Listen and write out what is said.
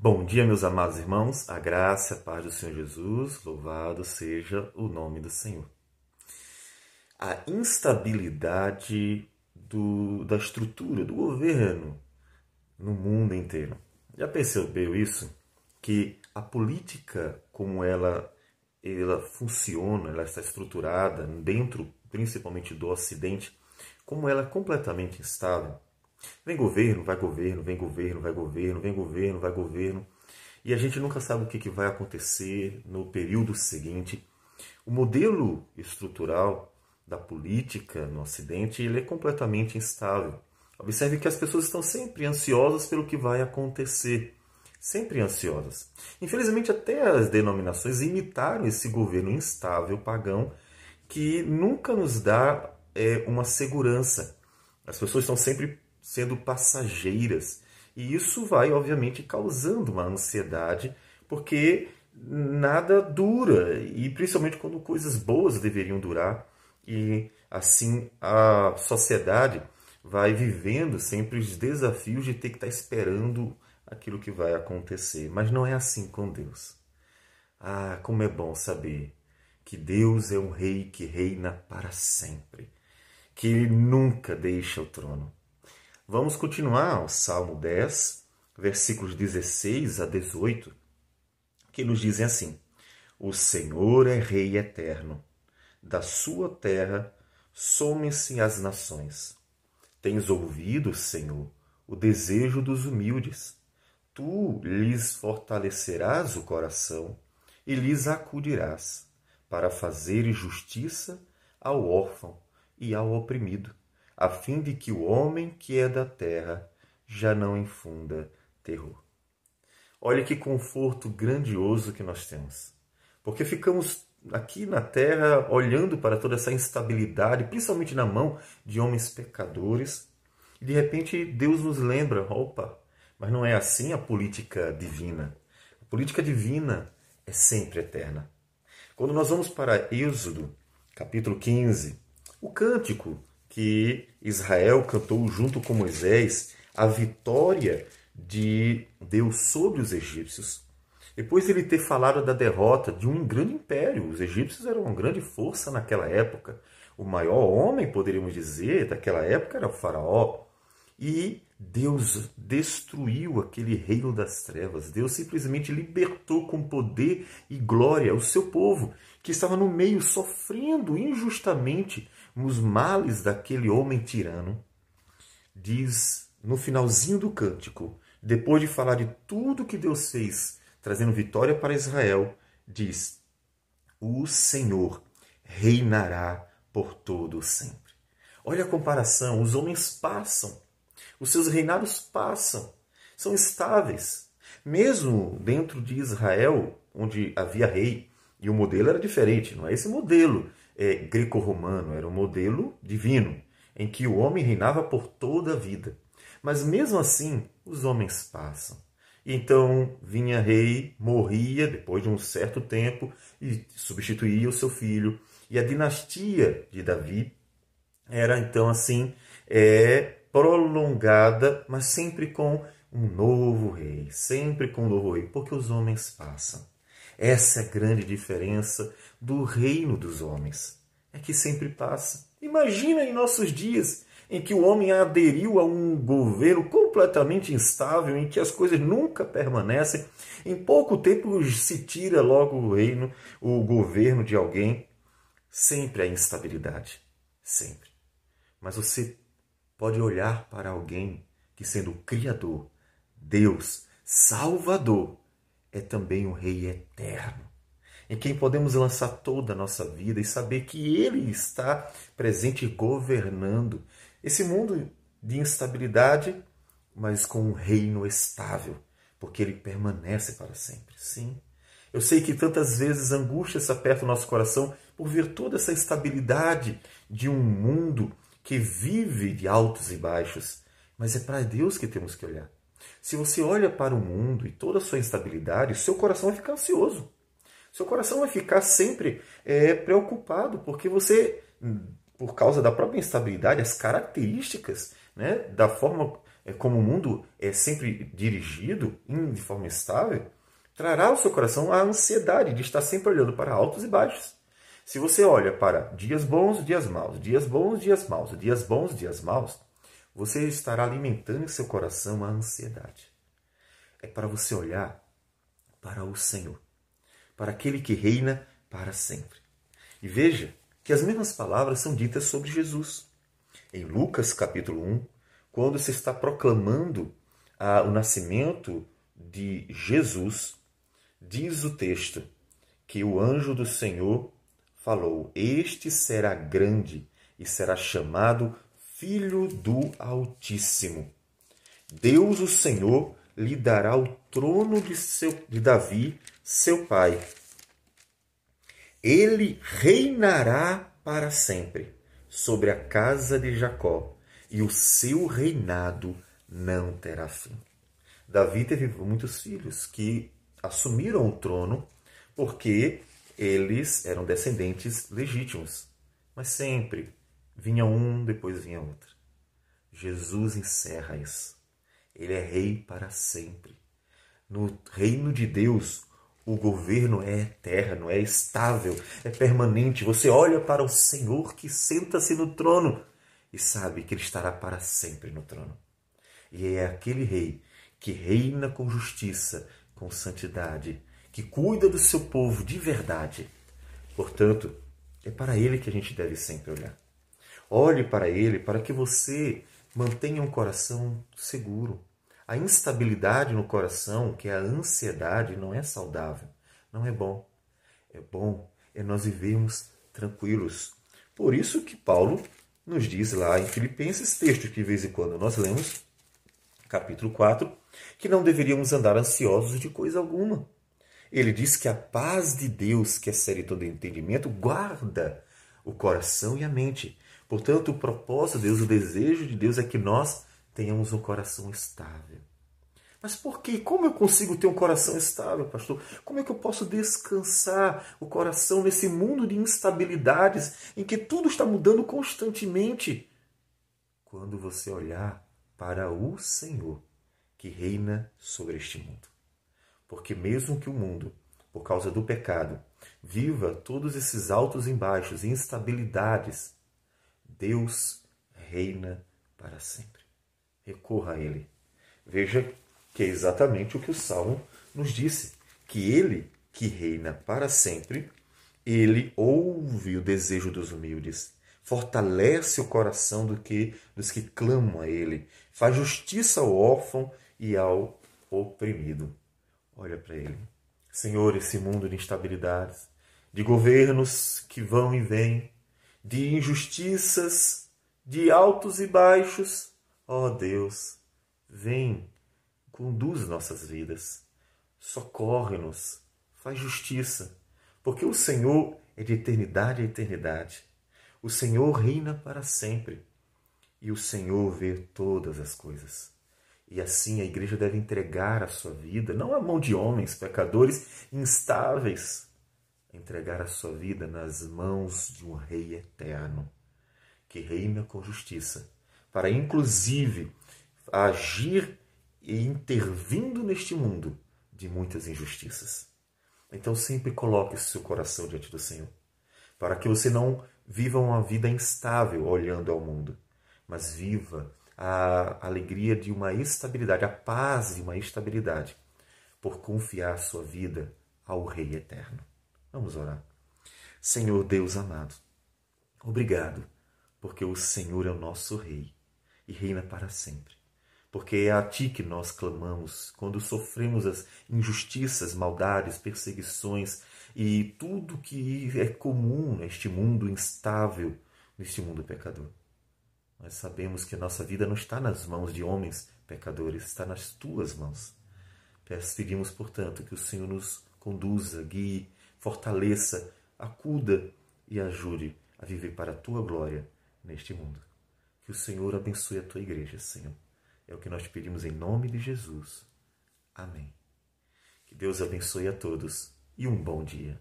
Bom dia, meus amados irmãos, a graça a paz do Senhor Jesus, louvado seja o nome do Senhor. A instabilidade do, da estrutura do governo no mundo inteiro. Já percebeu isso? Que a política, como ela, ela funciona, ela está estruturada dentro, principalmente do Ocidente, como ela é completamente instável Vem governo, vai governo, vem governo, vai governo, vem governo, vai governo. E a gente nunca sabe o que vai acontecer no período seguinte. O modelo estrutural da política no Ocidente ele é completamente instável. Observe que as pessoas estão sempre ansiosas pelo que vai acontecer. Sempre ansiosas. Infelizmente, até as denominações imitaram esse governo instável pagão que nunca nos dá é, uma segurança. As pessoas estão sempre sendo passageiras. E isso vai, obviamente, causando uma ansiedade, porque nada dura, e principalmente quando coisas boas deveriam durar, e assim a sociedade vai vivendo sempre os desafios de ter que estar esperando aquilo que vai acontecer. Mas não é assim com Deus. Ah, como é bom saber que Deus é um rei que reina para sempre, que ele nunca deixa o trono. Vamos continuar o Salmo 10, versículos 16 a 18, que nos dizem assim: O Senhor é Rei eterno, da sua terra somem-se as nações. Tens ouvido, Senhor, o desejo dos humildes. Tu lhes fortalecerás o coração e lhes acudirás, para fazer justiça ao órfão e ao oprimido a fim de que o homem que é da terra já não infunda terror. Olha que conforto grandioso que nós temos. Porque ficamos aqui na terra olhando para toda essa instabilidade, principalmente na mão de homens pecadores, e de repente Deus nos lembra: opa, mas não é assim a política divina. A política divina é sempre eterna. Quando nós vamos para Êxodo, capítulo 15, o cântico que Israel cantou junto com Moisés a vitória de Deus sobre os egípcios. Depois de ele ter falado da derrota de um grande império, os egípcios eram uma grande força naquela época. O maior homem, poderíamos dizer, daquela época era o Faraó. E Deus destruiu aquele reino das trevas. Deus simplesmente libertou com poder e glória o seu povo, que estava no meio sofrendo injustamente os males daquele homem tirano, diz no finalzinho do cântico, depois de falar de tudo que Deus fez, trazendo vitória para Israel, diz: O Senhor reinará por todo sempre. Olha a comparação: os homens passam, os seus reinados passam, são estáveis. Mesmo dentro de Israel, onde havia rei, e o modelo era diferente, não é esse modelo é, greco-romano, era um modelo divino, em que o homem reinava por toda a vida. Mas mesmo assim, os homens passam. Então vinha rei, morria depois de um certo tempo e substituía o seu filho. E a dinastia de Davi era então assim é, prolongada, mas sempre com um novo rei, sempre com um novo rei, porque os homens passam. Essa é a grande diferença do reino dos homens. É que sempre passa. Imagina em nossos dias em que o homem aderiu a um governo completamente instável, em que as coisas nunca permanecem. Em pouco tempo se tira logo o reino, o governo de alguém. Sempre a instabilidade. Sempre. Mas você pode olhar para alguém que, sendo Criador, Deus, Salvador, é também um Rei eterno, em quem podemos lançar toda a nossa vida e saber que Ele está presente e governando esse mundo de instabilidade, mas com um reino estável, porque Ele permanece para sempre. Sim. Eu sei que tantas vezes angústia se aperta o nosso coração por ver toda essa instabilidade de um mundo que vive de altos e baixos, mas é para Deus que temos que olhar. Se você olha para o mundo e toda a sua instabilidade, seu coração vai ficar ansioso. Seu coração vai ficar sempre é, preocupado, porque você, por causa da própria instabilidade, as características né, da forma é como o mundo é sempre dirigido de forma estável, trará ao seu coração a ansiedade de estar sempre olhando para altos e baixos. Se você olha para dias bons, dias maus, dias bons, dias maus, dias bons, dias maus, você estará alimentando em seu coração a ansiedade. É para você olhar para o Senhor, para aquele que reina para sempre. E veja que as mesmas palavras são ditas sobre Jesus. Em Lucas capítulo 1, quando se está proclamando ah, o nascimento de Jesus, Diz o texto que o anjo do Senhor falou: Este será grande e será chamado Filho do Altíssimo. Deus, o Senhor, lhe dará o trono de, seu, de Davi, seu pai. Ele reinará para sempre sobre a casa de Jacó, e o seu reinado não terá fim. Davi teve muitos filhos que assumiram o trono porque eles eram descendentes legítimos. Mas sempre vinha um, depois vinha outro. Jesus encerra isso. Ele é rei para sempre. No reino de Deus, o governo é eterno, é estável, é permanente. Você olha para o Senhor que senta-se no trono e sabe que ele estará para sempre no trono. E é aquele rei que reina com justiça, com santidade, que cuida do seu povo de verdade. Portanto, é para ele que a gente deve sempre olhar. Olhe para ele para que você mantenha um coração seguro. A instabilidade no coração, que é a ansiedade, não é saudável, não é bom. É bom é nós vivermos tranquilos. Por isso que Paulo nos diz lá em Filipenses, texto que de vez em quando nós lemos, capítulo 4, que não deveríamos andar ansiosos de coisa alguma. Ele diz que a paz de Deus, que excede todo entendimento, guarda o coração e a mente. Portanto, o propósito de Deus, o desejo de Deus é que nós tenhamos um coração estável. Mas por quê? Como eu consigo ter um coração estável, pastor? Como é que eu posso descansar o coração nesse mundo de instabilidades em que tudo está mudando constantemente? Quando você olhar para o Senhor que reina sobre este mundo. Porque mesmo que o mundo, por causa do pecado, viva todos esses altos e baixos e instabilidades, Deus reina para sempre. Recorra a Ele. Veja que é exatamente o que o Salmo nos disse, que Ele, que reina para sempre, Ele ouve o desejo dos humildes fortalece o coração do que, dos que clamam a Ele, faz justiça ao órfão e ao oprimido. Olha para ele. Senhor, esse mundo de instabilidades, de governos que vão e vêm, de injustiças, de altos e baixos, ó oh Deus, vem, conduz nossas vidas, socorre-nos, faz justiça, porque o Senhor é de eternidade a eternidade. O Senhor reina para sempre e o Senhor vê todas as coisas. E assim a igreja deve entregar a sua vida, não à mão de homens pecadores instáveis, entregar a sua vida nas mãos de um Rei eterno, que reina com justiça, para inclusive agir e intervindo neste mundo de muitas injustiças. Então sempre coloque seu coração diante do Senhor, para que você não viva uma vida instável olhando ao mundo, mas viva a alegria de uma estabilidade, a paz de uma estabilidade, por confiar sua vida ao Rei Eterno. Vamos orar. Senhor Deus amado, obrigado, porque o Senhor é o nosso Rei e reina para sempre. Porque é a Ti que nós clamamos quando sofremos as injustiças, maldades, perseguições e tudo que é comum neste mundo instável, neste mundo pecador. Nós sabemos que a nossa vida não está nas mãos de homens pecadores, está nas tuas mãos. Pedimos, portanto, que o Senhor nos conduza, guie, fortaleça, acuda e ajude a viver para a tua glória neste mundo. Que o Senhor abençoe a tua igreja, Senhor. É o que nós pedimos em nome de Jesus. Amém. Que Deus abençoe a todos e um bom dia.